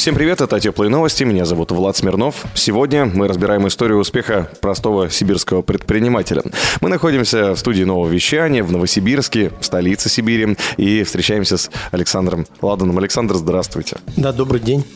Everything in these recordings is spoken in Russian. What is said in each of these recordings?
Всем привет, это «Теплые новости», меня зовут Влад Смирнов. Сегодня мы разбираем историю успеха простого сибирского предпринимателя. Мы находимся в студии нового вещания в Новосибирске, столице Сибири, и встречаемся с Александром Ладаном. Александр, здравствуйте. Да, добрый день.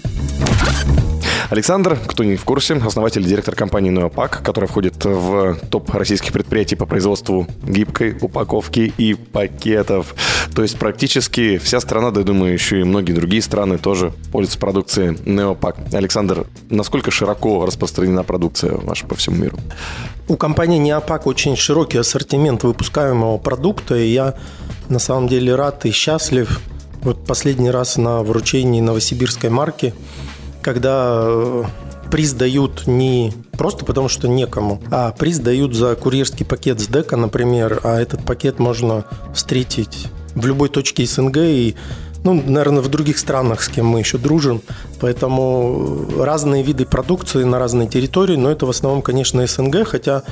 Александр, кто не в курсе, основатель и директор компании «Неопак», которая входит в топ российских предприятий по производству гибкой упаковки и пакетов. То есть практически вся страна, да я думаю, еще и многие другие страны тоже пользуются продукцией «Неопак». Александр, насколько широко распространена продукция ваша по всему миру? У компании «Неопак» очень широкий ассортимент выпускаемого продукта, и я на самом деле рад и счастлив. Вот последний раз на вручении новосибирской марки – когда э, приз дают не просто потому, что некому, а приз дают за курьерский пакет с дека, например, а этот пакет можно встретить в любой точке СНГ и ну, наверное, в других странах, с кем мы еще дружим. Поэтому разные виды продукции на разной территории, но это в основном, конечно, СНГ, хотя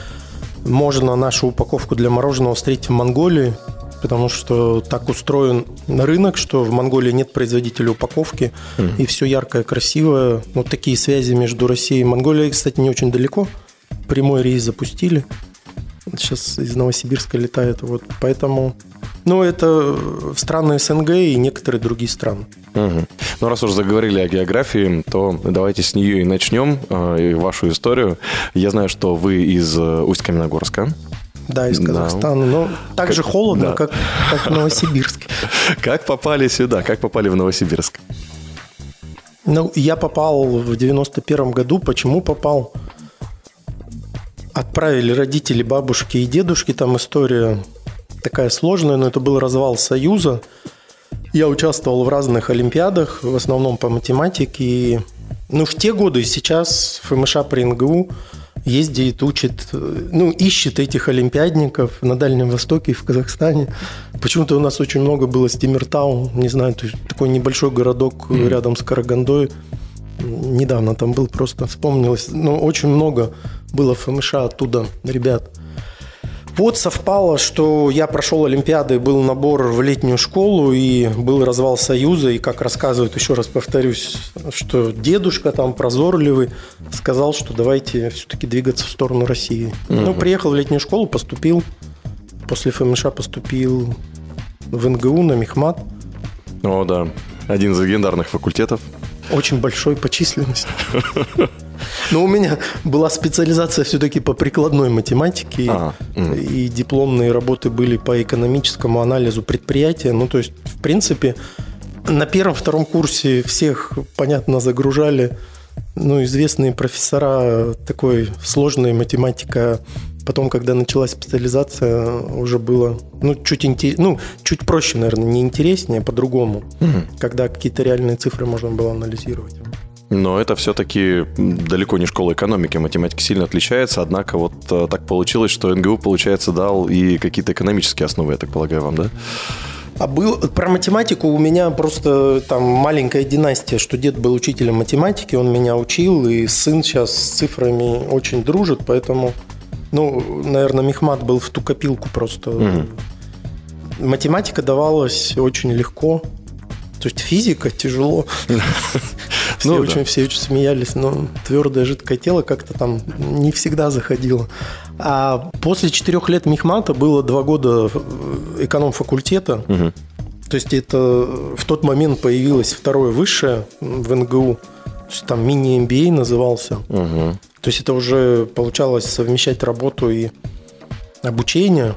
можно нашу упаковку для мороженого встретить в Монголии, потому что так устроен рынок, что в Монголии нет производителя упаковки, mm. и все яркое, красивое. Вот такие связи между Россией и Монголией, кстати, не очень далеко. Прямой рейс запустили. Сейчас из Новосибирска летает. Вот, поэтому ну, это страны СНГ и некоторые другие страны. Угу. Ну, раз уже заговорили о географии, то давайте с нее и начнем, э, вашу историю. Я знаю, что вы из э, Усть-Каменогорска. Да, из Казахстана. Да. Но так как, же холодно, да. как, как в Новосибирске. Как попали сюда? Как попали в Новосибирск? Ну, я попал в 91 году. Почему попал? Отправили родители, бабушки и дедушки. Там история такая сложная, но это был развал Союза. Я участвовал в разных олимпиадах, в основном по математике. И, ну, в те годы и сейчас ФМШ при НГУ – ездит, учит, ну, ищет этих олимпиадников на Дальнем Востоке и в Казахстане. Почему-то у нас очень много было Стимиртаун, не знаю, то есть такой небольшой городок mm. рядом с Карагандой. Недавно там был, просто вспомнилось. Но очень много было ФМШ оттуда ребят. Вот совпало, что я прошел Олимпиады, был набор в летнюю школу и был развал Союза. И как рассказывают, еще раз повторюсь, что дедушка там прозорливый сказал, что давайте все-таки двигаться в сторону России. Угу. Ну, приехал в летнюю школу, поступил. После ФМШ поступил в НГУ на Мехмат. О, да. Один из легендарных факультетов. Очень большой по численности. Но у меня была специализация все-таки по прикладной математике, а, и дипломные работы были по экономическому анализу предприятия. Ну, то есть, в принципе, на первом-втором курсе всех, понятно, загружали ну, известные профессора такой сложной математика. Потом, когда началась специализация, уже было ну, чуть, интерес... ну, чуть проще, наверное, не интереснее, а по-другому. Угу. Когда какие-то реальные цифры можно было анализировать. Но это все-таки далеко не школа экономики, математика сильно отличается, однако вот э, так получилось, что НГУ, получается, дал и какие-то экономические основы, я так полагаю, вам, да? А был про математику у меня просто там маленькая династия, что дед был учителем математики, он меня учил, и сын сейчас с цифрами очень дружит, поэтому, ну, наверное, Мехмат был в ту копилку просто. Угу. Математика давалась очень легко. То есть физика тяжело. Все, ну, очень, да. все очень смеялись, но твердое жидкое тело как-то там не всегда заходило. А после четырех лет Мехмата было два года эконом-факультета. Угу. То есть это в тот момент появилось второе высшее в НГУ. То есть там мини-MBA назывался. Угу. То есть это уже получалось совмещать работу и обучение.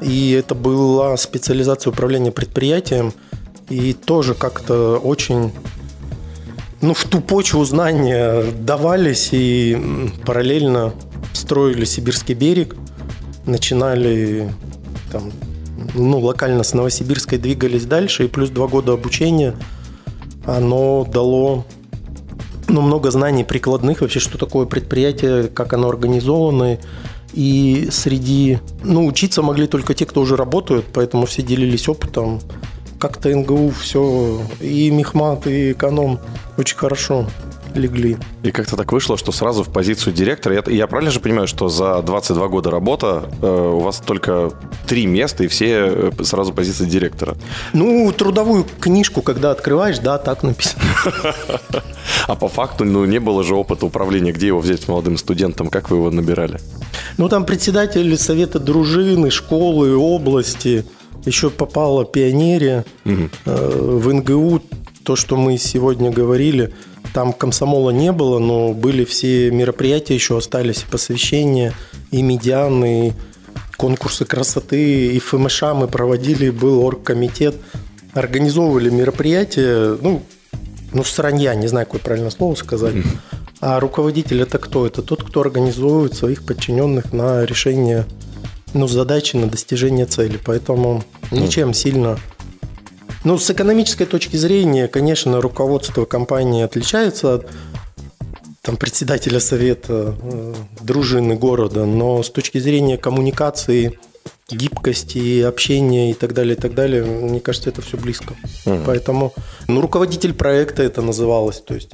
И это была специализация управления предприятием – и тоже как-то очень ну, в ту почву знания давались и параллельно строили Сибирский берег, начинали там, ну, локально с Новосибирской двигались дальше, и плюс два года обучения, оно дало ну, много знаний прикладных вообще, что такое предприятие, как оно организовано, и среди, ну, учиться могли только те, кто уже работают, поэтому все делились опытом, как-то НГУ все, и Мехмат, и эконом очень хорошо легли. И как-то так вышло, что сразу в позицию директора, я, я правильно же понимаю, что за 22 года работа э, у вас только три места, и все э, сразу позиция директора? Ну, трудовую книжку, когда открываешь, да, так написано. А по факту, ну, не было же опыта управления. Где его взять молодым студентом? Как вы его набирали? Ну, там председатель совета дружины, школы, области. Еще попала пионерия э, в НГУ. То, что мы сегодня говорили – там комсомола не было, но были все мероприятия, еще остались посвящения, и медианы, и конкурсы красоты, и ФМШ мы проводили, был оргкомитет. Организовывали мероприятия, ну, ну, сранья, не знаю, какое правильное слово сказать. А руководитель это кто? Это тот, кто организовывает своих подчиненных на решение ну, задачи, на достижение цели. Поэтому ничем сильно ну, с экономической точки зрения, конечно, руководство компании отличается от там, председателя совета э, дружины города, но с точки зрения коммуникации, гибкости, общения и так далее, и так далее, мне кажется, это все близко. Угу. Поэтому, ну, руководитель проекта это называлось, то есть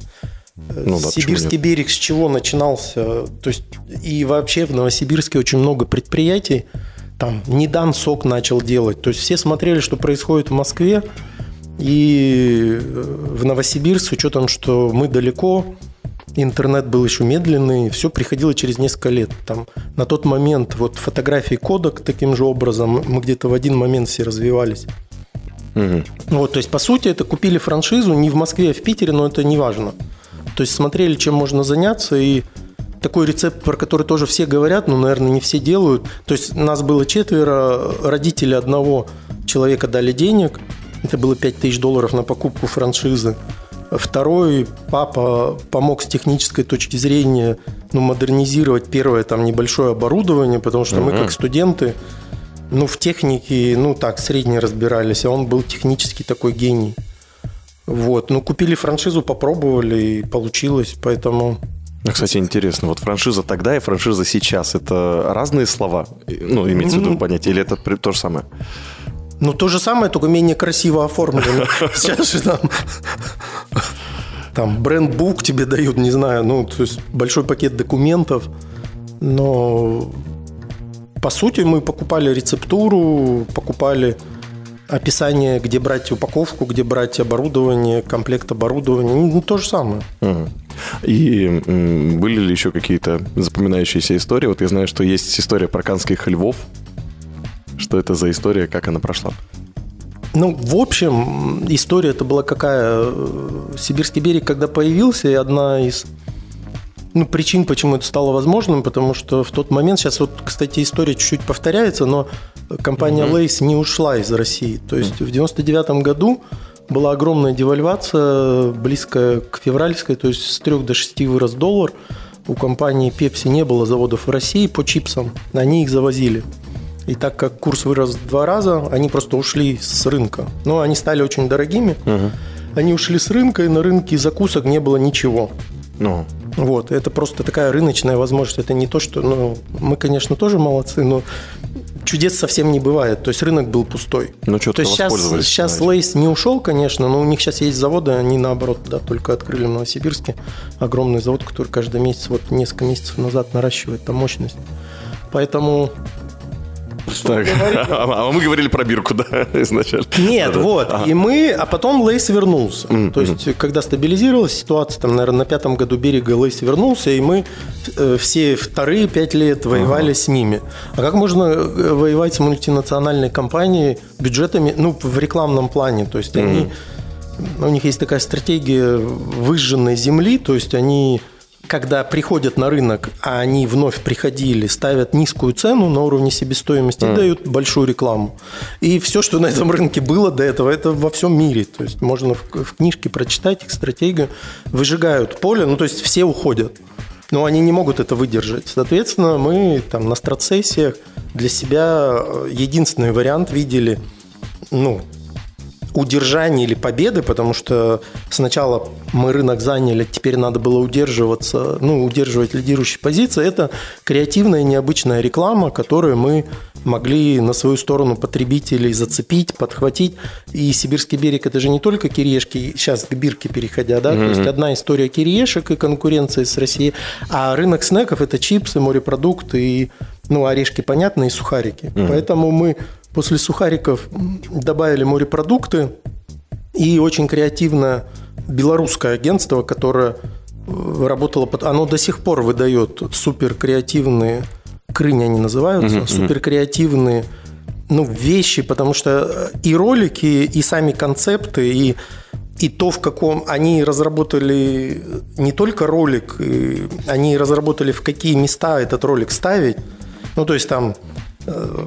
ну, да, Сибирский берег с чего начинался? То есть и вообще в Новосибирске очень много предприятий, там Недан сок начал делать. То есть все смотрели, что происходит в Москве и э, в Новосибирск, с учетом, что мы далеко, интернет был еще медленный, все приходило через несколько лет. Там, на тот момент вот фотографии кодек таким же образом, мы где-то в один момент все развивались. Угу. Вот, то есть, по сути, это купили франшизу не в Москве, а в Питере, но это не важно. То есть, смотрели, чем можно заняться, и такой рецепт, про который тоже все говорят, но, наверное, не все делают. То есть нас было четверо, родители одного человека дали денег, это было 5 тысяч долларов на покупку франшизы. Второй папа помог с технической точки зрения ну, модернизировать первое там небольшое оборудование, потому что uh-huh. мы как студенты ну, в технике, ну так, средне разбирались, а он был технический такой гений. Вот, ну, купили франшизу, попробовали, и получилось, поэтому ну, кстати, интересно, вот франшиза тогда и франшиза сейчас это разные слова? Ну, имеется в виду понятие, или это то же самое? Ну, то же самое, только менее красиво оформлено. Сейчас же там там бренд-бук тебе дают, не знаю, ну, то есть большой пакет документов, но по сути мы покупали рецептуру, покупали описание, где брать упаковку, где брать оборудование, комплект оборудования, ну, то же самое. Угу. И были ли еще какие-то запоминающиеся истории? Вот я знаю, что есть история про канских львов. Что это за история, как она прошла? Ну, в общем, история это была какая? Сибирский берег, когда появился, и одна из ну, причин, почему это стало возможным, потому что в тот момент, сейчас вот, кстати, история чуть-чуть повторяется, но компания mm-hmm. Lays не ушла из России. То есть mm-hmm. в 99 году была огромная девальвация, близкая к февральской, то есть с 3 до 6 вырос доллар. У компании Pepsi не было заводов в России по чипсам, они их завозили. И так как курс вырос в два раза, они просто ушли с рынка. Но они стали очень дорогими. Угу. Они ушли с рынка, и на рынке закусок не было ничего. Ну. Вот, это просто такая рыночная возможность. Это не то, что, ну, мы, конечно, тоже молодцы, но чудес совсем не бывает. То есть рынок был пустой. Ну, что То есть сейчас, сейчас Lay's не ушел, конечно, но у них сейчас есть заводы, они наоборот, да, только открыли в Новосибирске огромный завод, который каждый месяц, вот несколько месяцев назад наращивает там мощность. Поэтому так. А, мы говорили про бирку, да, изначально. Нет, вот. И мы, а потом Lay's вернулся. То есть, когда стабилизировалась ситуация, там, наверное, на пятом году берега Lay's вернулся, и мы э, все вторые пять лет воевали с ними. А как можно э, воевать с мультинациональной компанией бюджетами, ну, в рекламном плане? То есть, они, у них есть такая стратегия выжженной земли, то есть, они когда приходят на рынок, а они вновь приходили, ставят низкую цену на уровне себестоимости mm. и дают большую рекламу. И все, что на этом рынке было до этого, это во всем мире. То есть можно в, в книжке прочитать их стратегию. Выжигают поле, ну то есть все уходят. Но они не могут это выдержать. Соответственно, мы там на страцессиях для себя э, единственный вариант видели, ну, удержания или победы, потому что сначала мы рынок заняли, теперь надо было удерживаться, ну, удерживать лидирующие позиции. Это креативная необычная реклама, которую мы могли на свою сторону потребителей зацепить, подхватить. И «Сибирский берег» – это же не только кириешки, сейчас к бирке переходя, да, mm-hmm. то есть одна история кириешек и конкуренции с Россией, а рынок снеков – это чипсы, морепродукты и ну, орешки, понятно, и сухарики. Mm-hmm. Поэтому мы после сухариков добавили морепродукты и очень креативное белорусское агентство, которое э, работало, оно до сих пор выдает супер креативные крыни они называются, mm-hmm. супер креативные ну, вещи, потому что и ролики, и сами концепты, и и то, в каком они разработали не только ролик, они разработали, в какие места этот ролик ставить. Ну, то есть там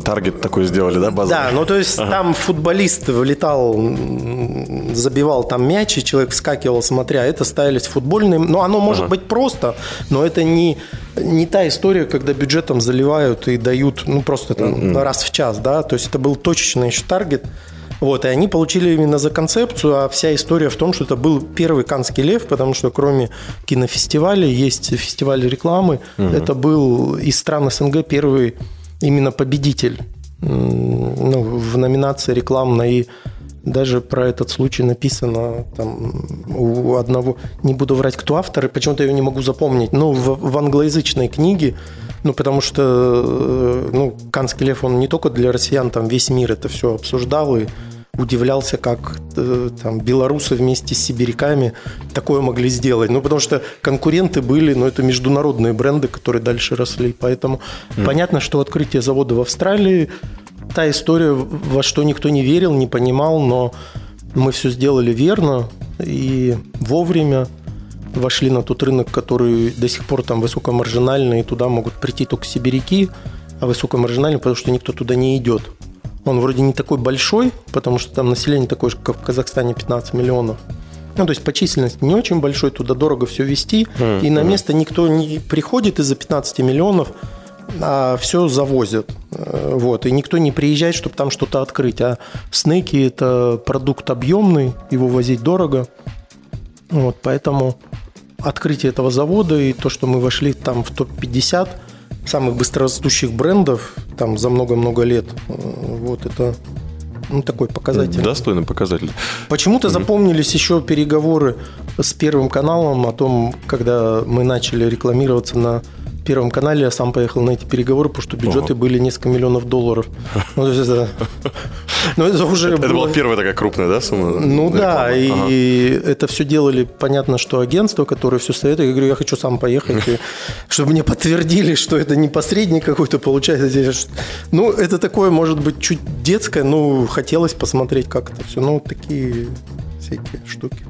Таргет такой сделали, да, базовый? Да, ну то есть ага. там футболист влетал, забивал там мяч, и человек вскакивал, смотря, это ставились футбольные. Ну, оно может ага. быть просто, но это не, не та история, когда бюджетом заливают и дают, ну, просто там mm-hmm. раз в час, да, то есть это был точечный еще таргет. Вот, и они получили именно за концепцию, а вся история в том, что это был первый Канский лев, потому что кроме кинофестиваля есть фестиваль рекламы. Угу. Это был из стран СНГ первый именно победитель ну, в номинации рекламной. И даже про этот случай написано там у одного, не буду врать, кто автор, и почему-то я не могу запомнить, но в, в англоязычной книге, ну, потому что, э, ну, Канский лев, он не только для россиян, там весь мир это все обсуждал, и удивлялся, как э, там белорусы вместе с сибиряками такое могли сделать. Ну, потому что конкуренты были, но ну, это международные бренды, которые дальше росли. Поэтому mm. понятно, что открытие завода в Австралии, та история, во что никто не верил, не понимал, но мы все сделали верно и вовремя вошли на тот рынок, который до сих пор там высокомаржинальный, и туда могут прийти только сибиряки, а высокомаржинальный, потому что никто туда не идет. Он вроде не такой большой, потому что там население такое же, как в Казахстане, 15 миллионов. Ну, то есть по численности не очень большой, туда дорого все вести, mm-hmm. и на место никто не приходит из-за 15 миллионов, а все завозят. Э, вот, и никто не приезжает, чтобы там что-то открыть. А снеки – это продукт объемный, его возить дорого. Вот, поэтому открытие этого завода и то, что мы вошли там в топ-50 – самых быстрорастущих брендов там за много-много лет. Вот это ну, такой показатель. Достойный показатель. Почему-то угу. запомнились еще переговоры с Первым каналом о том, когда мы начали рекламироваться на Первом канале, я сам поехал на эти переговоры, потому что бюджеты Ого. были несколько миллионов долларов. Ну, это, ну, это уже это была первая такая крупная, да, сумма? Ну да, и, ага. и это все делали, понятно, что агентство, которое все советует, я говорю, я хочу сам поехать, и, чтобы мне подтвердили, что это не посредник какой-то получается. Ну, это такое, может быть, чуть детское, но хотелось посмотреть, как это все. Ну, такие всякие штуки.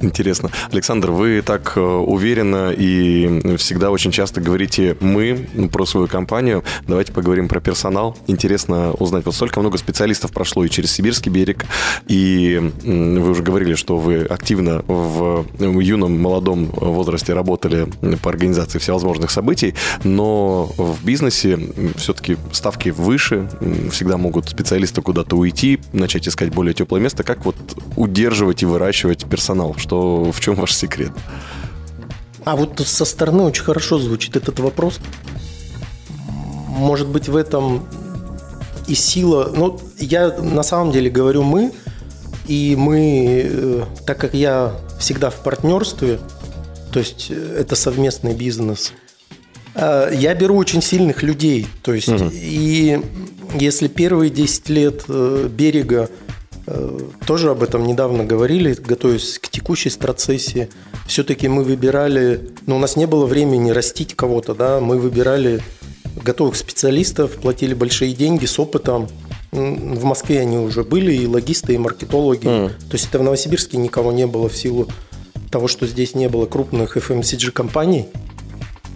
Интересно. Александр, вы так э, уверенно и всегда очень часто говорите «мы» про свою компанию. Давайте поговорим про персонал. Интересно узнать, вот столько много специалистов прошло и через Сибирский берег, и вы уже говорили, что вы активно в юном, молодом возрасте работали по организации всевозможных событий, но в бизнесе все-таки ставки выше, всегда могут специалисты куда-то уйти, начать искать более теплое место. Как вот удерживать и выращивать персонал? Что в чем ваш секрет? А вот со стороны очень хорошо звучит этот вопрос. Может быть, в этом и сила... Ну, я на самом деле говорю «мы», и мы, э, так как я всегда в партнерстве, то есть э, это совместный бизнес, э, я беру очень сильных людей. То есть, угу. и если первые 10 лет берега тоже об этом недавно говорили, готовясь к текущей страцессии. Все-таки мы выбирали, ну, у нас не было времени растить кого-то, да, мы выбирали готовых специалистов, платили большие деньги с опытом. В Москве они уже были, и логисты, и маркетологи. Mm. То есть это в Новосибирске никого не было в силу того, что здесь не было крупных FMCG-компаний.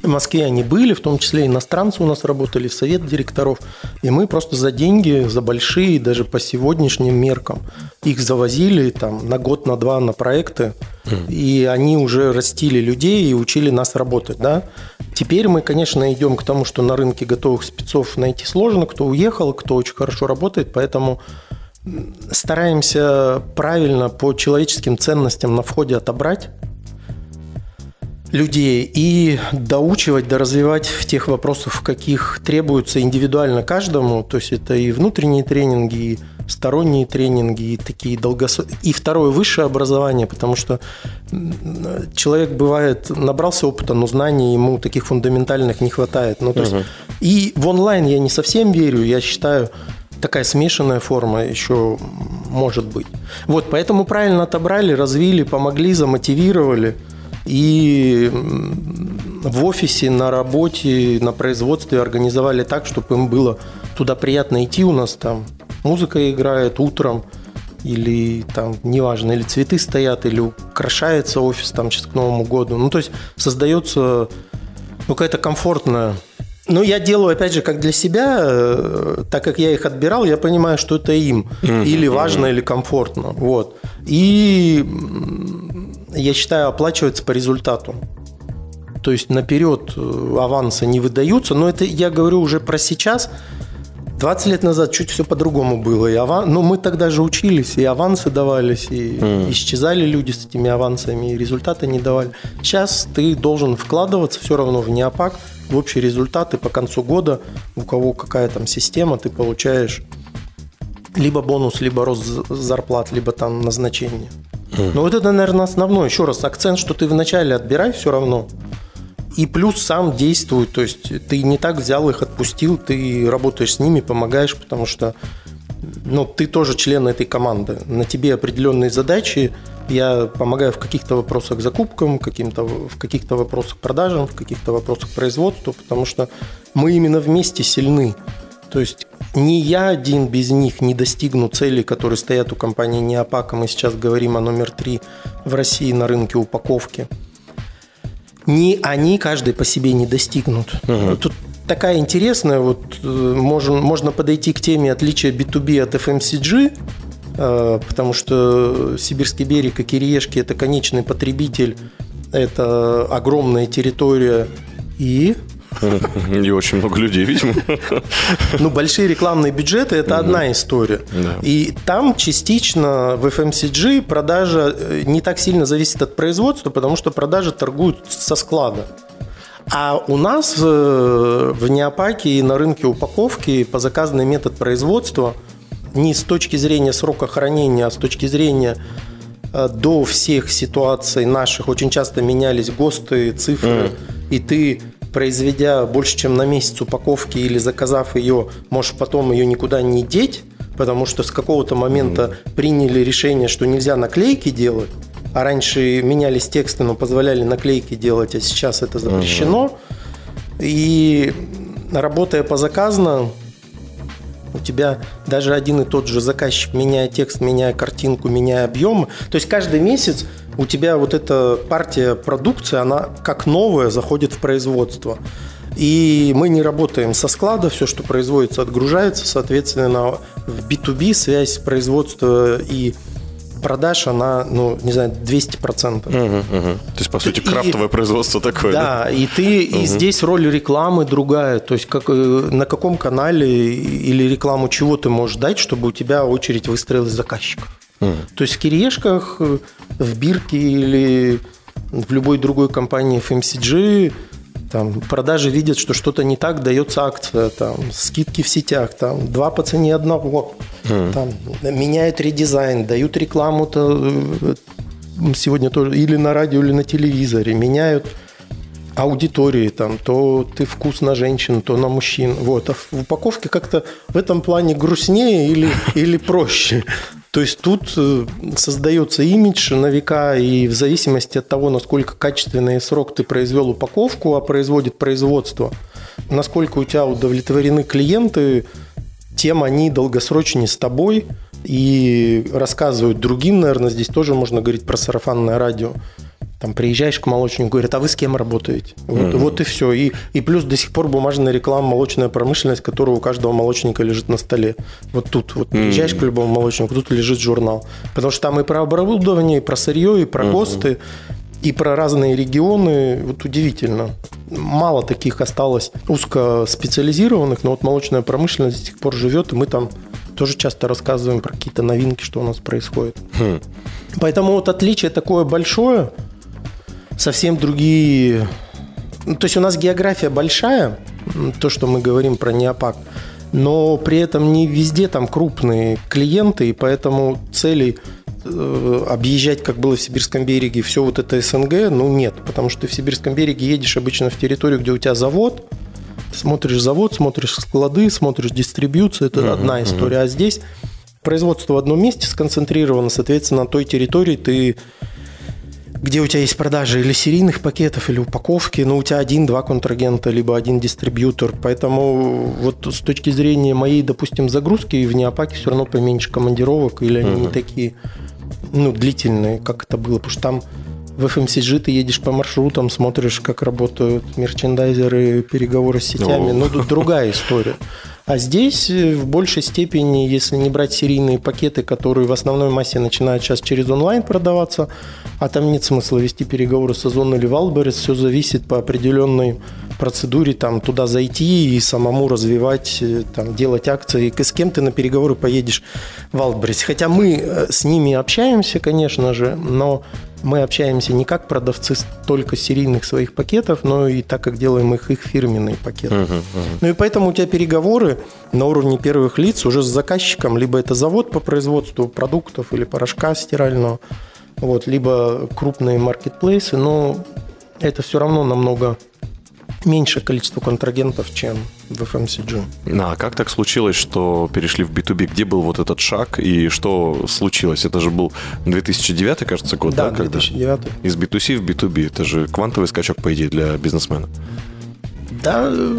В Москве они были, в том числе иностранцы у нас работали в совет директоров. И мы просто за деньги, за большие, даже по сегодняшним меркам, их завозили там на год, на два на проекты. И они уже растили людей и учили нас работать. Да? Теперь мы, конечно, идем к тому, что на рынке готовых спецов найти сложно. Кто уехал, кто очень хорошо работает. Поэтому стараемся правильно по человеческим ценностям на входе отобрать людей и доучивать, доразвивать в тех вопросах, в каких требуется индивидуально каждому. То есть это и внутренние тренинги, и сторонние тренинги, и такие долгосрочные. И второе высшее образование, потому что человек бывает набрался опыта, но знаний ему таких фундаментальных не хватает. Ну, то есть, и в онлайн я не совсем верю, я считаю, такая смешанная форма еще может быть. Вот, поэтому правильно отобрали, развили, помогли, замотивировали – и в офисе, на работе, на производстве организовали так, чтобы им было туда приятно идти. У нас там музыка играет утром, или там, неважно, или цветы стоят, или украшается офис там сейчас к Новому году. Ну, то есть создается ну, какая-то комфортная ну, я делаю, опять же, как для себя, э, так как я их отбирал, я понимаю, что это им или важно, или комфортно. Вот. И я считаю, оплачивается по результату. То есть наперед э, авансы не выдаются, но это я говорю уже про сейчас. 20 лет назад чуть все по-другому было. И аван... Но ну, мы тогда же учились, и авансы давались, и mm. исчезали люди с этими авансами, и результаты не давали. Сейчас ты должен вкладываться все равно в неопак, в общие результаты по концу года, у кого какая там система, ты получаешь либо бонус, либо рост зарплат, либо там назначение. Ну вот это, наверное, основной. Еще раз, акцент, что ты вначале отбирай все равно. И плюс сам действуй, то есть ты не так взял их, отпустил, ты работаешь с ними, помогаешь, потому что ну, ты тоже член этой команды. На тебе определенные задачи. Я помогаю в каких-то вопросах закупкам, каким-то, в каких-то вопросах продажам, в каких-то вопросах производству, потому что мы именно вместе сильны. То есть ни я один без них не достигну целей, которые стоят у компании Неопака. Мы сейчас говорим о номер три в России на рынке упаковки. Ни они каждый по себе не достигнут. Угу. Тут такая интересная, вот э, можно, можно подойти к теме отличия B2B от FMCG, э, потому что Сибирский берег и Кириешки – это конечный потребитель, это огромная территория и не очень много людей, видимо. Ну, большие рекламные бюджеты – это одна история. И там частично в FMCG продажа э, не так сильно зависит от производства, потому что продажи торгуют со склада. А у нас э, в Неопаке и на рынке упаковки по заказный метод производства не с точки зрения срока хранения, а с точки зрения э, до всех ситуаций наших очень часто менялись ГОСТы, цифры, mm. и ты произведя больше, чем на месяц упаковки или заказав ее, можешь потом ее никуда не деть, потому что с какого-то момента mm. приняли решение, что нельзя наклейки делать, а раньше менялись тексты, но позволяли наклейки делать, а сейчас это запрещено. Mm. И работая по заказно, у тебя даже один и тот же заказчик, меняя текст, меняя картинку, меняя объемы. То есть каждый месяц у тебя вот эта партия продукции, она как новая заходит в производство. И мы не работаем со склада, все, что производится, отгружается, соответственно, в B2B связь производства и продаж, она, ну, не знаю, 200%. Угу, угу. То есть, по сути, крафтовое и, производство такое. Да, да? и ты, угу. и здесь роль рекламы другая. То есть, как, э, на каком канале или рекламу чего ты можешь дать, чтобы у тебя очередь выстроилась заказчиков. Угу. То есть, в кириешках, в бирке или в любой другой компании FMCG там, продажи видят, что что-то не так, дается акция, там, скидки в сетях, там, два по цене одного, mm. там, меняют редизайн, дают рекламу-то э, сегодня тоже или на радио, или на телевизоре, меняют аудитории, там, то ты вкус на женщин, то на мужчин. Вот. А в упаковке как-то в этом плане грустнее или, или проще. То есть тут э, создается имидж на века, и в зависимости от того, насколько качественный срок ты произвел упаковку, а производит производство, насколько у тебя удовлетворены клиенты, тем они долгосрочнее с тобой и рассказывают другим, наверное, здесь тоже можно говорить про сарафанное радио. Там приезжаешь к молочнику, говорят, а вы с кем работаете? Вот, mm-hmm. вот и все. И, и плюс до сих пор бумажная реклама, молочная промышленность, которая у каждого молочника лежит на столе. Вот тут, вот приезжаешь mm-hmm. к любому молочнику, тут лежит журнал. Потому что там и про оборудование, и про сырье, и про mm-hmm. ГОСТы, и про разные регионы. Вот удивительно. Мало таких осталось узкоспециализированных, но вот молочная промышленность до сих пор живет, и мы там тоже часто рассказываем про какие-то новинки, что у нас происходит. Поэтому вот отличие такое большое, совсем другие... Ну, то есть у нас география большая, то, что мы говорим про неопак, но при этом не везде там крупные клиенты, и поэтому целей э, объезжать, как было в Сибирском береге, все вот это СНГ, ну нет, потому что ты в Сибирском береге едешь обычно в территорию, где у тебя завод, смотришь завод, смотришь склады, смотришь дистрибьюцию, это одна история, а здесь производство в одном месте сконцентрировано, соответственно, на той территории ты где у тебя есть продажи или серийных пакетов, или упаковки, но у тебя один-два контрагента, либо один дистрибьютор. Поэтому вот с точки зрения моей, допустим, загрузки в Неопаке все равно поменьше командировок, или они не такие ну, длительные, как это было. Потому что там в FMCG ты едешь по маршрутам, смотришь, как работают мерчендайзеры, переговоры с сетями. О. Ну, тут другая история. А здесь э, в большей степени, если не брать серийные пакеты, которые в основной массе начинают сейчас через онлайн продаваться, а там нет смысла вести переговоры с Озон или Wildberries, все зависит по определенной процедуре, там туда зайти и самому развивать, э, там, делать акции. С кем ты на переговоры поедешь в Wildberries? Хотя мы э, с ними общаемся, конечно же, но мы общаемся не как продавцы только серийных своих пакетов, но и так как делаем их, их фирменные пакеты. Ну и поэтому у тебя переговоры на уровне первых лиц уже с заказчиком, либо это завод по производству продуктов или порошка стирального, вот, либо крупные маркетплейсы, но это все равно намного меньшее количество контрагентов, чем в FMCG. А как так случилось, что перешли в B2B? Где был вот этот шаг и что случилось? Это же был 2009, кажется, год, да? Да, когда? 2009. Из B2C в B2B. Это же квантовый скачок, по идее, для бизнесмена. Да, э,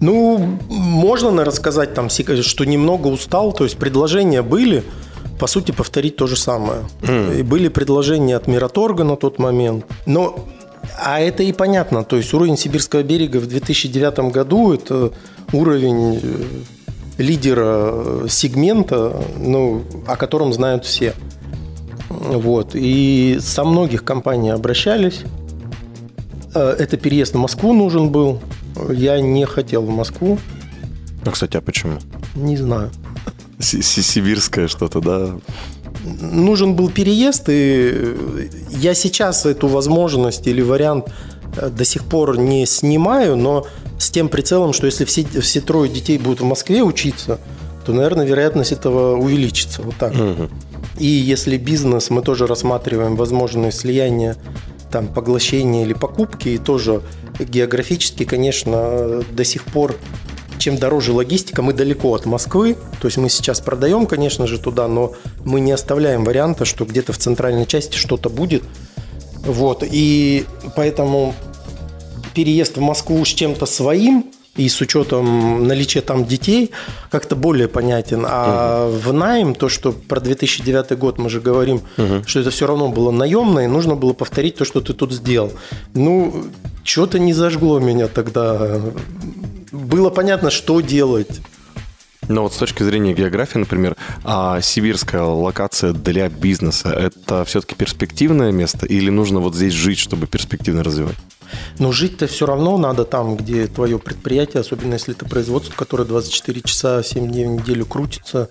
ну, можно, наверное, сказать, там, что немного устал, то есть предложения были, по сути, повторить то же самое. И были предложения от Мираторга на тот момент, но а это и понятно, то есть уровень Сибирского берега в 2009 году – это уровень э, лидера э, сегмента, ну, о котором знают все. Вот. И со многих компаний обращались. Э, Это переезд в Москву нужен был. Я не хотел в Москву. Ну, кстати, а почему? Не знаю. Си- си- Сибирское что-то, да? Нужен был переезд, и я сейчас эту возможность или вариант э, до сих пор не снимаю, но с тем прицелом, что если все, все трое детей будут в Москве учиться, то, наверное, вероятность этого увеличится. Вот так. И если бизнес, мы тоже рассматриваем возможное слияние, там, поглощение или покупки, и тоже географически, конечно, до сих пор чем дороже логистика, мы далеко от Москвы. То есть мы сейчас продаем, конечно же, туда, но мы не оставляем варианта, что где-то в центральной части что-то будет. Вот. И поэтому переезд в Москву с чем-то своим и с учетом наличия там детей как-то более понятен. А в найм, то, что про 2009 год мы же говорим, что это все равно было наемное, и нужно было повторить то, что ты тут сделал. Ну, что-то не зажгло меня тогда. Было понятно, что делать. Но вот с точки зрения географии, например, а сибирская локация для бизнеса – это все-таки перспективное место или нужно вот здесь жить, чтобы перспективно развивать? Но жить-то все равно надо там, где твое предприятие, особенно если это производство, которое 24 часа, 7 дней в неделю крутится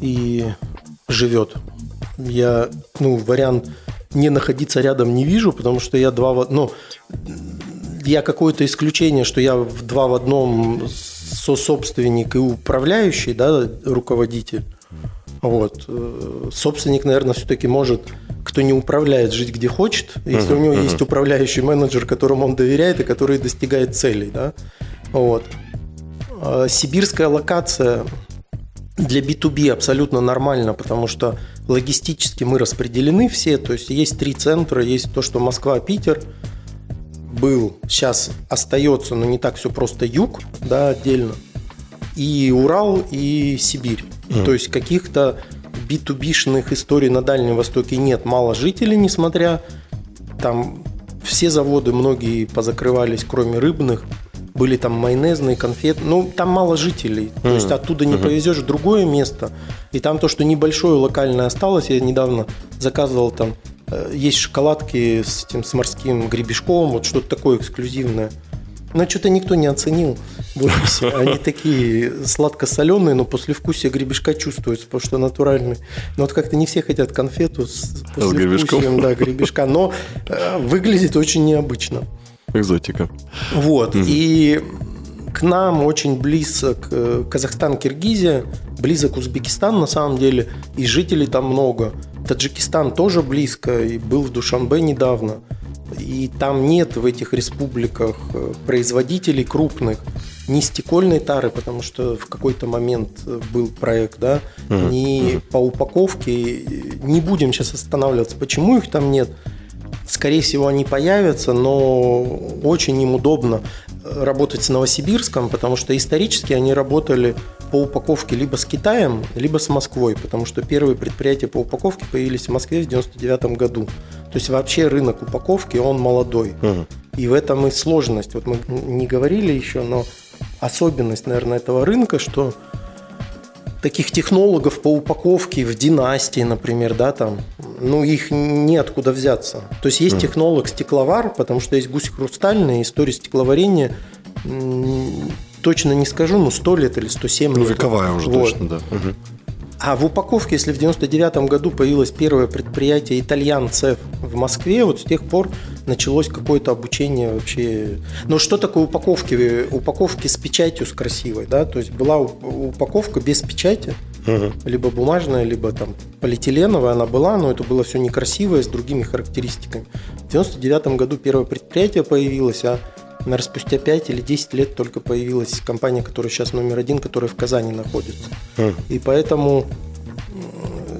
и живет. Я, ну, вариант не находиться рядом не вижу, потому что я два ну, я какое-то исключение, что я в два в одном сособственник и управляющий, да, руководитель. Вот. Э, Собственник, наверное, все-таки может, кто не управляет, жить где хочет, если у него есть управляющий менеджер, которому он доверяет и который достигает целей. Да? Вот. А Сибирская локация для B2B абсолютно нормально, потому что логистически мы распределены все. То есть есть три центра. Есть то, что Москва, Питер был, сейчас остается, но не так все просто юг, да, отдельно. И Урал, и Сибирь. То есть каких-то B2B-шных историй на Дальнем Востоке нет. Мало жителей, несмотря там все заводы, многие позакрывались, кроме рыбных. Были там майонезные, конфеты. Ну, там мало жителей. То есть оттуда не повезешь в другое место. И там то, что небольшое локальное осталось. Я недавно заказывал там есть шоколадки с этим с морским гребешком, вот что-то такое эксклюзивное. Но что-то никто не оценил офисе. Они такие сладко-соленые, но после вкусия гребешка чувствуется, потому что натуральный. Но вот как-то не все хотят конфету с гребешком? послевкусием, да, гребешка. Но э, выглядит очень необычно. Экзотика. Вот. И к нам очень близок э, Казахстан, Киргизия, близок Узбекистан на самом деле, и жителей там много. Таджикистан тоже близко, и был в Душанбе недавно. И там нет в этих республиках э, производителей крупных ни стекольной тары, потому что в какой-то момент э, был проект, да, ни по упаковке. Не будем сейчас останавливаться, почему их там нет. Скорее всего, они появятся, но очень им удобно э, работать с Новосибирском, потому что исторически они работали по упаковке либо с Китаем, либо с Москвой, потому что первые предприятия по упаковке появились в Москве в 99 году. То есть вообще рынок упаковки, он молодой. И в этом и сложность. Вот мы не говорили еще, но особенность, наверное, этого рынка, что таких технологов по упаковке в династии, например, да, там, ну, их неоткуда взяться. То есть есть технолог-стекловар, потому что есть гуси хрустальные, история стекловарения, точно не скажу, ну, 100 лет или 107 Ну, лет. вековая уже Вот. точно, да. Мгм. А в упаковке, если в 99 году появилось первое предприятие «Итальян Цеф» в Москве, вот с тех пор началось какое-то обучение вообще. Но что такое упаковки? Упаковки с печатью, с красивой, да? То есть была уп- упаковка без печати, либо бумажная, либо там полиэтиленовая она была, но это было все некрасивое, с другими характеристиками. В 99 году первое предприятие появилось, а наверное, спустя 5 или 10 лет только появилась компания, которая сейчас номер один, которая в Казани находится. И поэтому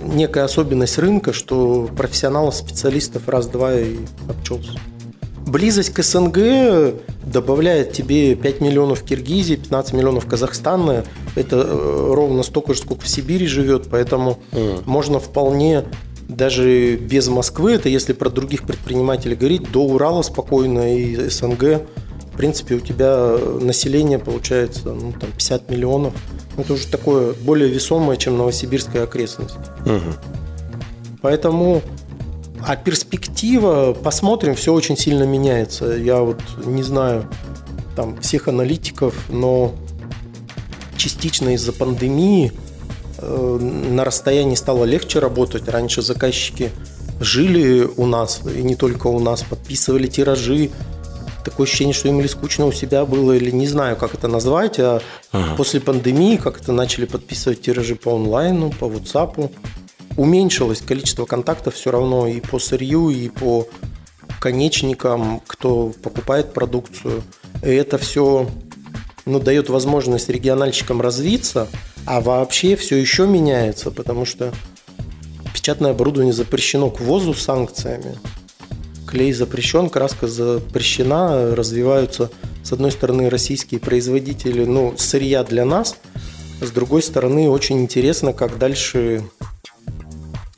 некая особенность рынка, что профессионалов, специалистов раз-два и обчелся. Близость к СНГ добавляет тебе 5 миллионов Киргизии, 15 миллионов Казахстана. Это э, ровно столько же, сколько в Сибири живет, поэтому можно вполне даже без Москвы, это если про других предпринимателей говорить, до Урала спокойно и СНГ. В принципе, у тебя население получается ну, там 50 миллионов. Это уже такое более весомое, чем новосибирская окрестность. Поэтому, а перспектива, посмотрим, все очень сильно меняется. Я вот не знаю там всех аналитиков, но частично из-за пандемии э, на расстоянии стало легче работать. Раньше заказчики жили у нас, и не только у нас, подписывали тиражи. Такое ощущение, что им или скучно у себя было, или не знаю, как это назвать. А после пандемии как-то начали подписывать тиражи по онлайну, по WhatsApp. Уменьшилось количество контактов все равно и по сырью, и по конечникам, кто покупает продукцию. И это все ну, дает возможность региональщикам развиться, а вообще все еще меняется, потому что печатное оборудование запрещено к ввозу санкциями. Клей запрещен, краска запрещена, развиваются, с одной стороны, российские производители, ну, сырья для нас, с другой стороны, очень интересно, как дальше,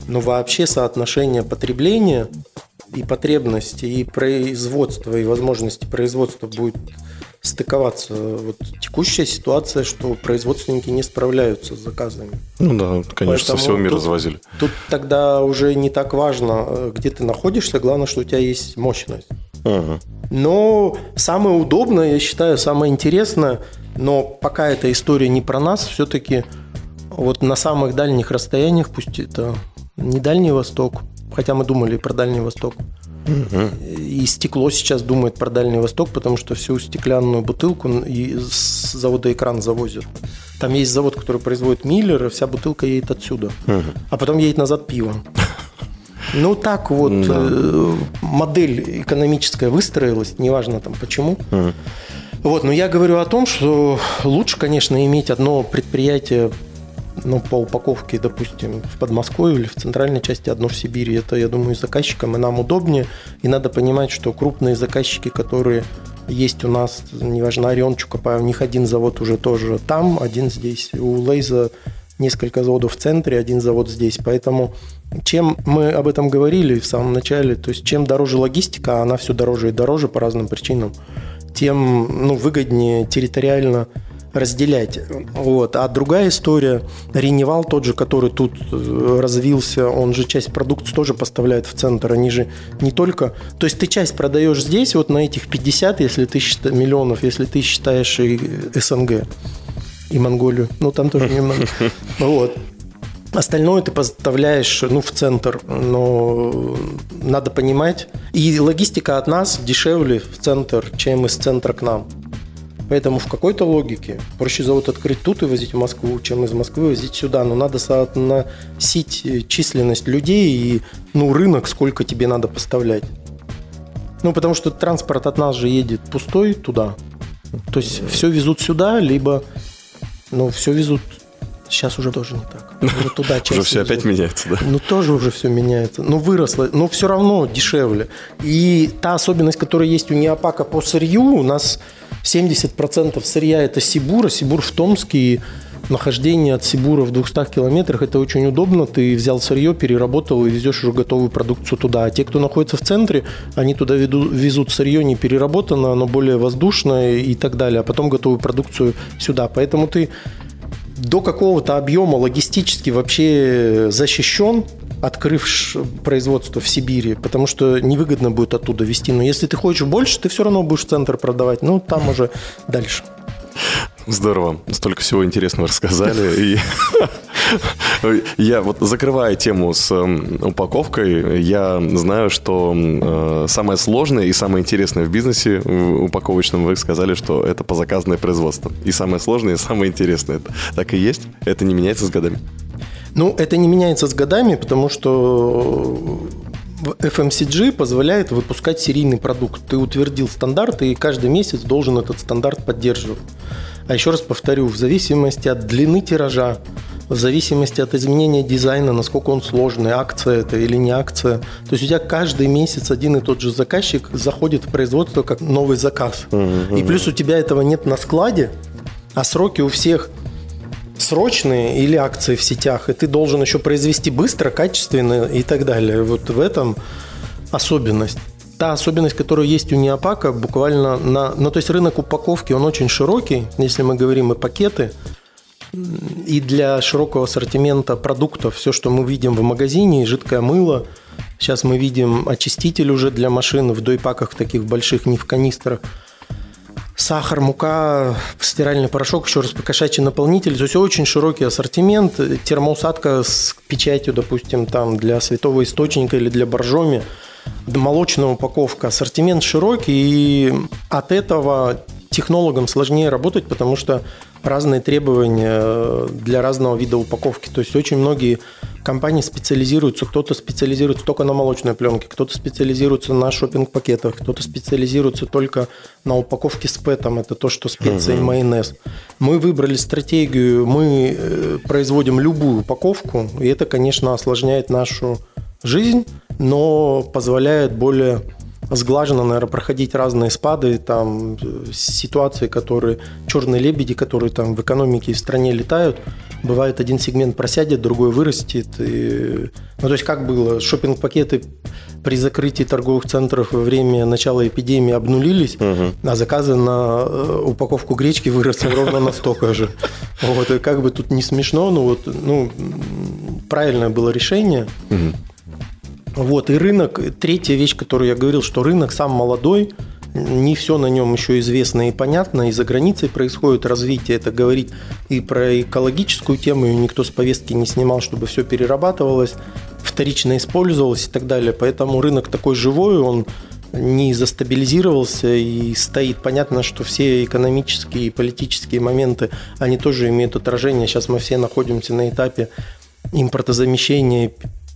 ну, вообще соотношение потребления и потребности, и производства, и возможности производства будет стыковаться. Вот текущая ситуация, что производственники не справляются с заказами. Ну да, конечно, со Поэтому всего мира тут- завозили. Тут тогда уже не так важно, э, где ты находишься, главное, что у тебя есть мощность. Ага. Но самое удобное, я считаю, самое интересное, но пока эта история не про нас, все-таки вот на самых дальних расстояниях, пусть это не Дальний Восток, хотя мы думали про Дальний Восток, и стекло сейчас думает про Дальний Восток, потому что всю стеклянную бутылку с завода экран завозят. Там есть завод, который производит Миллер, и вся бутылка едет отсюда. А потом едет назад пиво. Ну, так вот э, модель экономическая выстроилась, неважно там почему. Вот, но я говорю о том, что лучше, конечно, иметь одно предприятие ну, по упаковке, допустим, в Подмосковье или в центральной части, одно в Сибири. Это, я думаю, заказчикам, и нам удобнее. И надо понимать, что крупные заказчики, которые есть у нас, неважно, Орион, Чукопа, у них один завод уже тоже там, один здесь. У Лейза несколько заводов в центре, один завод здесь. Поэтому чем мы об этом говорили в самом начале, то есть чем дороже логистика, а она все дороже и дороже по разным причинам, тем ну, выгоднее территориально разделять. Вот. А другая история, Реневал тот же, который тут э, развился, он же часть продукции тоже поставляет в центр. Они же не только... То есть ты часть продаешь здесь, вот на этих 50, если ты считаешь, миллионов, если ты считаешь и СНГ, и Монголию. Ну, там тоже немного. Вот. Остальное ты поставляешь ну, в центр, но надо понимать. И логистика от нас дешевле в центр, чем из центра к нам. Поэтому в какой-то логике проще завод открыть тут и возить в Москву, чем из Москвы возить сюда. Но надо соотносить численность людей и ну, рынок, сколько тебе надо поставлять. Ну, потому что транспорт от нас же едет пустой туда. То есть все везут сюда, либо ну, все везут Сейчас уже тоже не так. Уже туда Уже все опять меняется, да? Ну, тоже уже все меняется. Ну, выросло, но все равно дешевле. И та особенность, которая есть у Неопака по сырью, у нас 70% сырья – это Сибура, Сибур в Томске, и нахождение от Сибура в 200 километрах – это очень удобно. Ты взял сырье, переработал и везешь уже готовую продукцию туда. А те, кто находится в центре, они туда веду, везут сырье не переработанное, оно более воздушное и так далее, а потом готовую продукцию сюда. Поэтому ты до какого-то объема логистически вообще защищен, открыв производство в Сибири, потому что невыгодно будет оттуда везти. Но если ты хочешь больше, ты все равно будешь в центр продавать. Ну, там уже дальше. Здорово. Столько всего интересного рассказали. И я вот закрывая тему с упаковкой, я знаю, что э, самое сложное и самое интересное в бизнесе упаковочном вы сказали, что это позаказное производство. И самое сложное, и самое интересное. Так и есть? Это не меняется с годами? Ну, это не меняется с годами, потому что FMCG позволяет выпускать серийный продукт. Ты утвердил стандарт, и каждый месяц должен этот стандарт поддерживать. А еще раз повторю, в зависимости от длины тиража, в зависимости от изменения дизайна, насколько он сложный, акция это или не акция. То есть у тебя каждый месяц один и тот же заказчик заходит в производство как новый заказ. Uh-huh. И плюс у тебя этого нет на складе, а сроки у всех срочные или акции в сетях, и ты должен еще произвести быстро, качественно и так далее. Вот в этом особенность. Та особенность, которая есть у Неопака, буквально на... Ну, то есть рынок упаковки, он очень широкий, если мы говорим и пакеты, и для широкого ассортимента продуктов, все, что мы видим в магазине, жидкое мыло, сейчас мы видим очиститель уже для машин в дойпаках таких больших, не в канистрах, сахар, мука, стиральный порошок, еще раз покошачий наполнитель. То есть очень широкий ассортимент. Термоусадка с печатью, допустим, там для святого источника или для боржоми – молочная упаковка, ассортимент широкий, и от этого технологам сложнее работать, потому что разные требования для разного вида упаковки. То есть очень многие компании специализируются, кто-то специализируется только на молочной пленке, кто-то специализируется на шопинг-пакетах, кто-то специализируется только на упаковке с пэтом, это то, что специя и майонез. Мы выбрали стратегию, мы э, производим любую упаковку, и это, конечно, осложняет нашу жизнь, но позволяет более сглаженно, наверное, проходить разные спады, там, ситуации, которые, черные лебеди, которые там в экономике и в стране летают, бывает один сегмент просядет, другой вырастет. И, ну, то есть как было, шопинг пакеты при закрытии торговых центров во время начала эпидемии обнулились, угу. а заказы на э, упаковку гречки выросли ровно настолько же. Вот, и как бы тут не смешно, но вот, ну, правильное было решение. Угу. Вот, и рынок, третья вещь, которую я говорил, что рынок сам молодой, не все на нем еще известно и понятно, и за границей происходит развитие, это говорить и про экологическую тему, и никто с повестки не снимал, чтобы все перерабатывалось, вторично использовалось и так далее. Поэтому рынок такой живой, он не застабилизировался и стоит. Понятно, что все экономические и политические моменты, они тоже имеют отражение. Сейчас мы все находимся на этапе импортозамещения,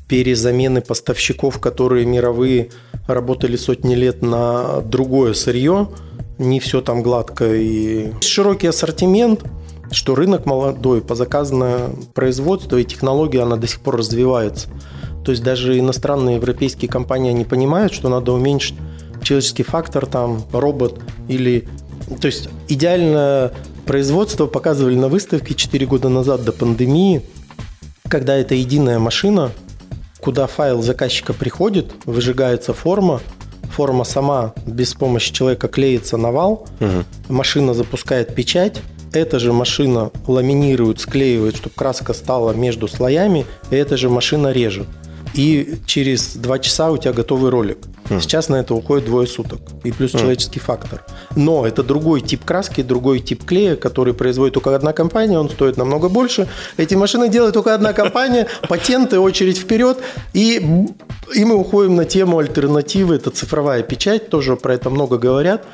перезамены поставщиков, которые мировые работали сотни лет на другое сырье. Не все там гладко. И широкий ассортимент, что рынок молодой, по заказное производство и технология, она до сих пор развивается. То есть даже иностранные европейские компании, они понимают, что надо уменьшить человеческий фактор, там, робот или... То есть идеальное производство показывали на выставке 4 года назад до пандемии, когда это единая машина – куда файл заказчика приходит, выжигается форма, форма сама без помощи человека клеится на вал, угу. машина запускает печать, эта же машина ламинирует, склеивает, чтобы краска стала между слоями, и эта же машина режет. И через два часа у тебя готовый ролик. Сейчас на это уходит двое суток. И плюс человеческий фактор. Но это другой тип краски, другой тип клея, который производит только одна компания, он стоит намного больше. Эти машины делает только одна компания, патенты, очередь вперед. И, и мы уходим на тему альтернативы. Это цифровая печать, тоже про это много говорят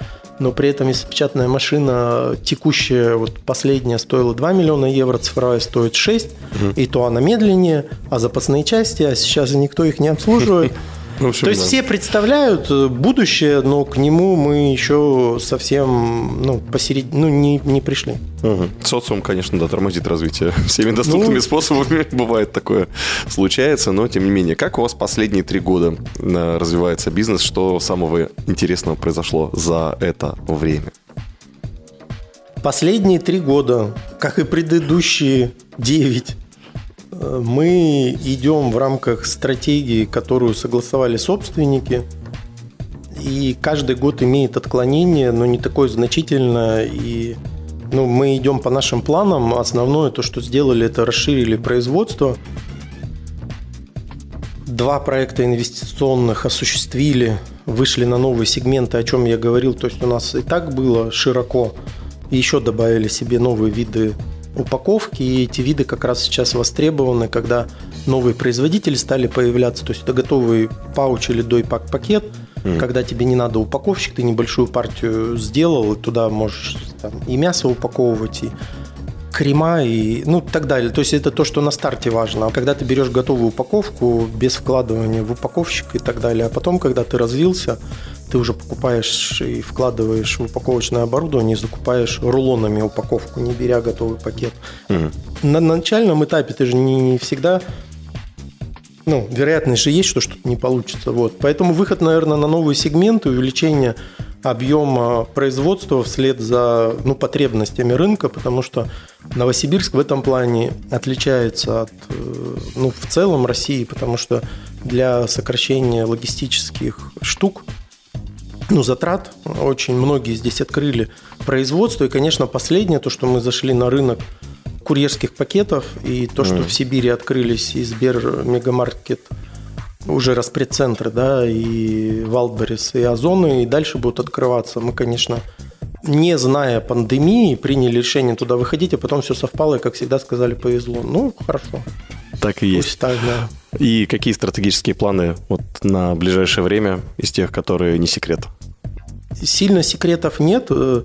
но при этом если печатная машина текущая, вот последняя стоила 2 миллиона евро, цифровая стоит 6, угу. и то она медленнее, а запасные части, а сейчас никто их не обслуживает. Ну, общем, То есть да. все представляют э, будущее, но к нему мы еще совсем ну, посеред... ну, не, не пришли. Угу. Социум, конечно, да, тормозит развитие. Всеми доступными ну... способами бывает такое случается, но тем не менее. Как у вас последние три года э, развивается бизнес? Что самого интересного произошло за это время? Последние три года, как и предыдущие девять, мы идем в рамках стратегии, которую согласовали собственники. И каждый год имеет отклонение, но не такое значительное. И ну, мы идем по нашим планам. Основное то, что сделали, это расширили производство. Два проекта инвестиционных осуществили, вышли на новые сегменты, о чем я говорил. То есть у нас и так было широко. Еще добавили себе новые виды упаковки, и эти виды как раз сейчас востребованы, когда новые производители стали появляться. То есть это готовый пауч или дойпак пакет, mm. когда тебе не надо упаковщик, ты небольшую партию сделал, и туда можешь там, и мясо упаковывать, и крема и ну так далее. То есть это то, что на старте важно. А когда ты берешь готовую упаковку без вкладывания в упаковщик и так далее, а потом, когда ты развился, ты уже покупаешь и вкладываешь в упаковочное оборудование, закупаешь рулонами упаковку, не беря готовый пакет. Угу. На начальном этапе ты же не всегда ну, вероятность же есть, что что-то не получится. Вот. Поэтому выход, наверное, на новые сегменты, увеличение объема производства вслед за ну, потребностями рынка, потому что Новосибирск в этом плане отличается от э, ну, в целом России, потому что для сокращения логистических штук ну, затрат. Очень многие здесь открыли производство. И, конечно, последнее, то, что мы зашли на рынок курьерских пакетов, и то, что mm. в Сибири открылись и Сбер Мегамаркет, уже распредцентры, да, и Валберис, и Озоны, и дальше будут открываться. Мы, конечно, не зная пандемии, приняли решение туда выходить, а потом все совпало, и, как всегда сказали, повезло. Ну, хорошо. Так и есть. Пусть так, да. И какие стратегические планы вот на ближайшее время из тех, которые не секрет? Сильно секретов нет. Э,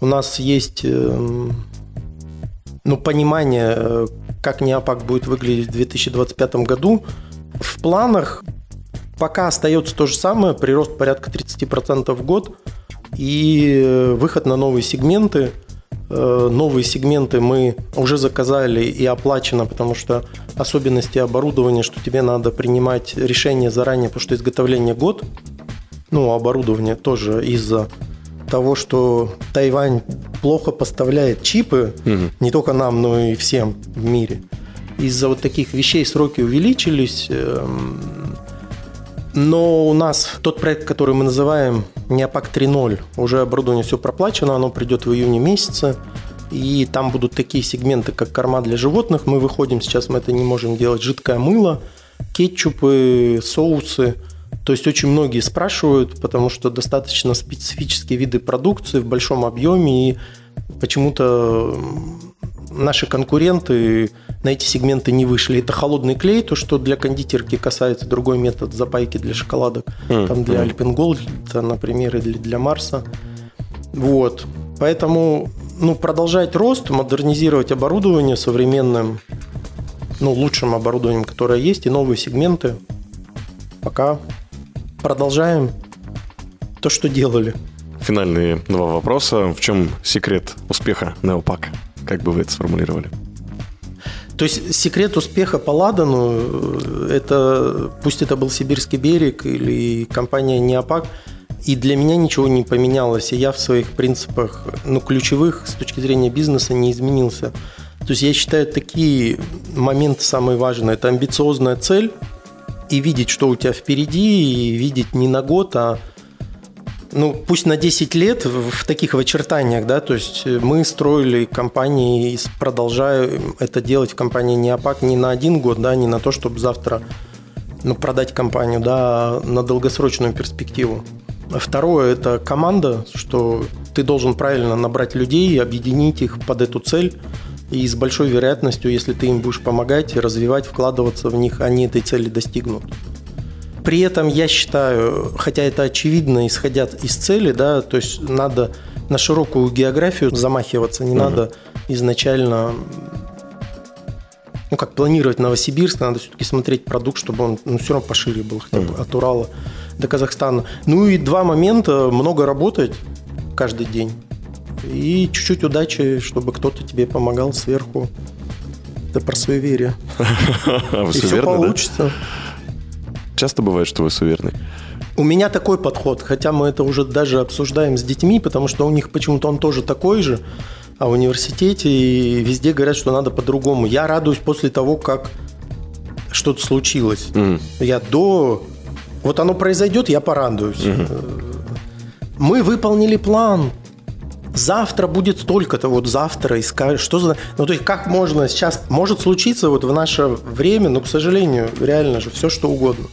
у нас есть эм, ну, понимание, э, как Неопак будет выглядеть в 2025 году. В планах пока остается то же самое, прирост порядка 30% в год и э, выход на новые сегменты – новые сегменты мы уже заказали и оплачено, потому что особенности оборудования, что тебе надо принимать решение заранее, потому что изготовление год, ну, оборудование тоже из-за того, что Тайвань плохо поставляет чипы, угу. не только нам, но и всем в мире. Из-за вот таких вещей сроки увеличились. Эм, но у нас тот проект, который мы называем Неопак 3.0, уже оборудование все проплачено, оно придет в июне месяце. И там будут такие сегменты, как корма для животных. Мы выходим, сейчас мы это не можем делать, жидкое мыло, кетчупы, соусы. То есть очень многие спрашивают, потому что достаточно специфические виды продукции в большом объеме, и почему-то наши конкуренты на эти сегменты не вышли. Это холодный клей, то, что для кондитерки касается другой метод запайки для шоколадок. Mm-hmm. Там для Альпенгол, например, или для Марса. Вот. Поэтому ну, продолжать рост, модернизировать оборудование современным, ну, лучшим оборудованием, которое есть, и новые сегменты. Пока продолжаем то, что делали. Финальные два вопроса. В чем секрет успеха Neopac? Как бы вы это сформулировали? То есть секрет успеха по Ладану, э, это пусть это был Сибирский берег или компания Неопак, и для меня ничего не поменялось, и я в своих принципах, ну, ключевых с точки зрения бизнеса не изменился. То есть я считаю, такие моменты самые важные. Это амбициозная цель и видеть, что у тебя впереди, и видеть не на год, а ну, пусть на 10 лет в таких в очертаниях, да, то есть мы строили компании и продолжаем это делать в компании Неопак не на один год, да, не на то, чтобы завтра ну, продать компанию, да, а на долгосрочную перспективу. Второе – это команда, что ты должен правильно набрать людей, объединить их под эту цель, и с большой вероятностью, если ты им будешь помогать, развивать, вкладываться в них, они этой цели достигнут. При этом я считаю, хотя это очевидно, исходя из цели, да, то есть надо на широкую географию замахиваться, не надо изначально ну, как планировать Новосибирск, надо все-таки смотреть продукт, чтобы он ну, все равно пошире был, хотя бы от Урала до Казахстана. Ну и два момента, много работать каждый день и чуть-чуть удачи, чтобы кто-то тебе помогал сверху. Это про суеверие. Вы И все получится. Часто бывает, что вы суверны. У меня такой подход, хотя мы это уже даже обсуждаем с детьми, потому что у них почему-то он тоже такой же, а в университете и везде говорят, что надо по-другому. Я радуюсь после того, как что-то случилось. Я до... Вот оно произойдет, я порадуюсь. Э, Мы выполнили план. Завтра будет столько-то, вот завтра, и скажешь, что за... Ну, то есть, как можно сейчас... Может случиться вот в наше время, но, к сожалению, реально же все, что угодно.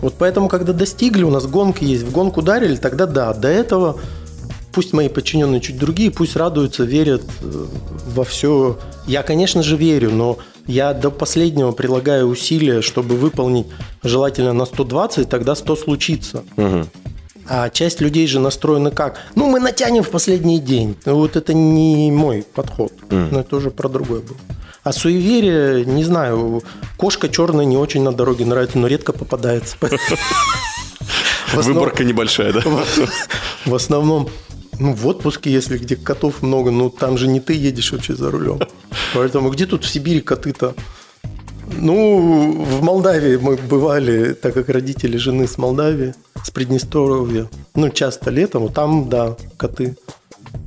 Вот поэтому, когда достигли, у нас гонки есть, в гонку ударили, тогда да. До этого пусть мои подчиненные чуть другие, пусть радуются, верят э, во все. Я, конечно же, верю, но я до последнего прилагаю усилия, чтобы выполнить желательно на 120, тогда 100 случится. А часть людей же настроены как? Ну, мы натянем в последний день. Вот это не мой подход. Но это уже про другое было. А суеверие, не знаю, кошка черная не очень на дороге нравится, но редко попадается. Выборка небольшая, да? в основном, ну, в отпуске, если где котов много, ну, там же не ты едешь вообще за рулем. Поэтому где тут в Сибири коты-то? Ну, в Молдавии мы бывали, так как родители жены с Молдавии, с Приднестровья. Ну, часто летом, там, да, коты.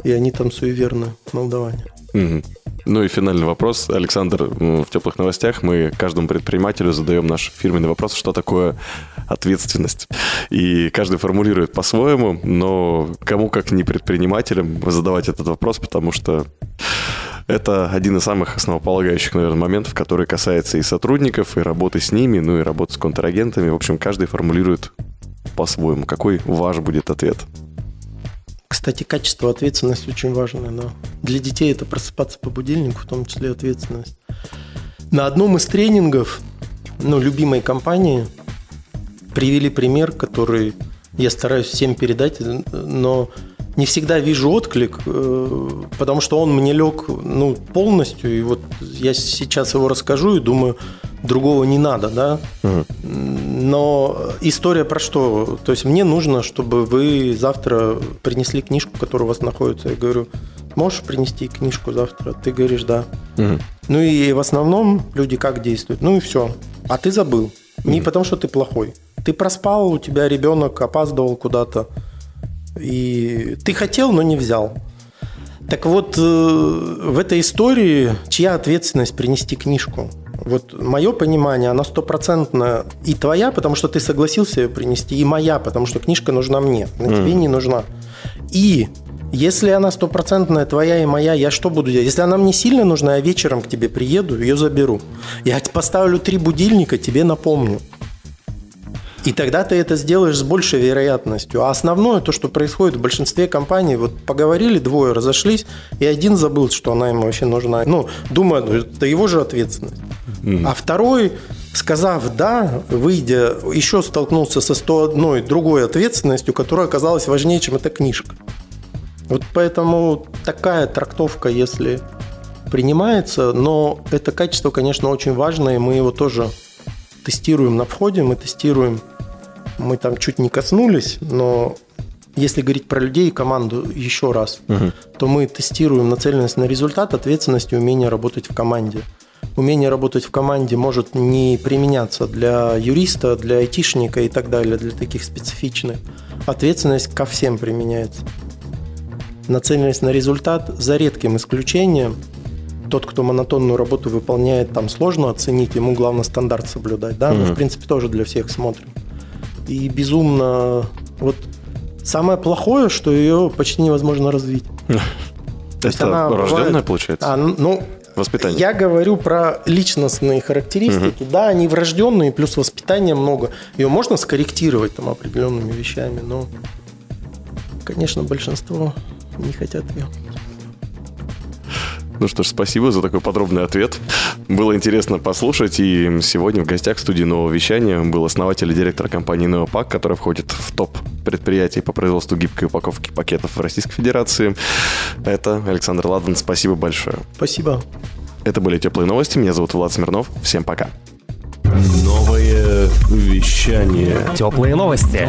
И они там суеверны, молдаване. Мгм. Ну и финальный вопрос. Александр, в теплых новостях мы каждому предпринимателю задаем наш фирменный вопрос, что такое ответственность. И каждый формулирует по-своему, но кому как не предпринимателям задавать этот вопрос, потому что это один из самых основополагающих, наверное, моментов, который касается и сотрудников, и работы с ними, ну и работы с контрагентами. В общем, каждый формулирует по-своему. Какой ваш будет ответ? Кстати, качество ответственности очень важное, да. Для детей это просыпаться по будильнику, в том числе ответственность. На одном из тренингов, ну, любимой компании, привели пример, который я стараюсь всем передать, но не всегда вижу отклик, э, потому что он мне лег ну, полностью, и вот я сейчас его расскажу и думаю, другого не надо, да. Но история про что? То есть мне нужно, чтобы вы завтра принесли книжку, которая у вас находится. Я говорю, можешь принести книжку завтра? Ты говоришь, да. Ну и в основном люди как действуют? Ну и все. А ты забыл. Не потому, что ты плохой. Ты проспал, у тебя ребенок опаздывал куда-то. И ты хотел, но не взял. Так вот, э, в этой истории чья ответственность принести книжку? Вот мое понимание, она стопроцентно и твоя, потому что ты согласился ее принести, и моя, потому что книжка нужна мне, она тебе не нужна. И если она стопроцентная твоя и моя, я что буду делать? Если она мне сильно нужна, я вечером к тебе приеду, ее заберу. Я поставлю три будильника, тебе напомню. И тогда ты это сделаешь с большей вероятностью. А основное, то, что происходит в большинстве компаний, вот поговорили двое, разошлись, и один забыл, что она ему вообще нужна. Ну, думаю, ну, это его же ответственность. А второй, сказав «да», выйдя, еще столкнулся со 101 другой ответственностью, которая оказалась важнее, чем эта книжка. Вот поэтому такая трактовка, если принимается, но это качество, конечно, очень важно, и мы его тоже тестируем на входе, мы тестируем, мы там чуть не коснулись, но если говорить про людей и команду еще раз, то мы тестируем нацеленность на результат, ответственность и умение работать в команде. Умение работать в команде может не применяться для юриста, для айтишника и так далее, для таких специфичных. Ответственность ко всем применяется. Нацеленность на результат за редким исключением тот, кто монотонную работу выполняет, там сложно оценить, ему главное стандарт соблюдать, да, мы, в принципе, тоже для всех смотрим. И безумно, вот Самое плохое, что ее почти невозможно развить. есть Это она рожденная, бывает- получается? А, ну, Воспитание. я говорю про личностные характеристики. Да, они врожденные, плюс воспитания много. Ее можно скорректировать там определенными вещами, но, конечно, большинство не хотят ее. Ну что ж, спасибо за такой подробный ответ. Было интересно послушать. И сегодня в гостях в студии нового вещания был основатель и директор компании Neopak, которая входит в топ предприятий по производству гибкой упаковки пакетов в Российской Федерации. Это Александр Ладан. Спасибо большое. Спасибо. Это были теплые новости. Меня зовут Влад Смирнов. Всем пока. Новое вещание. Теплые новости.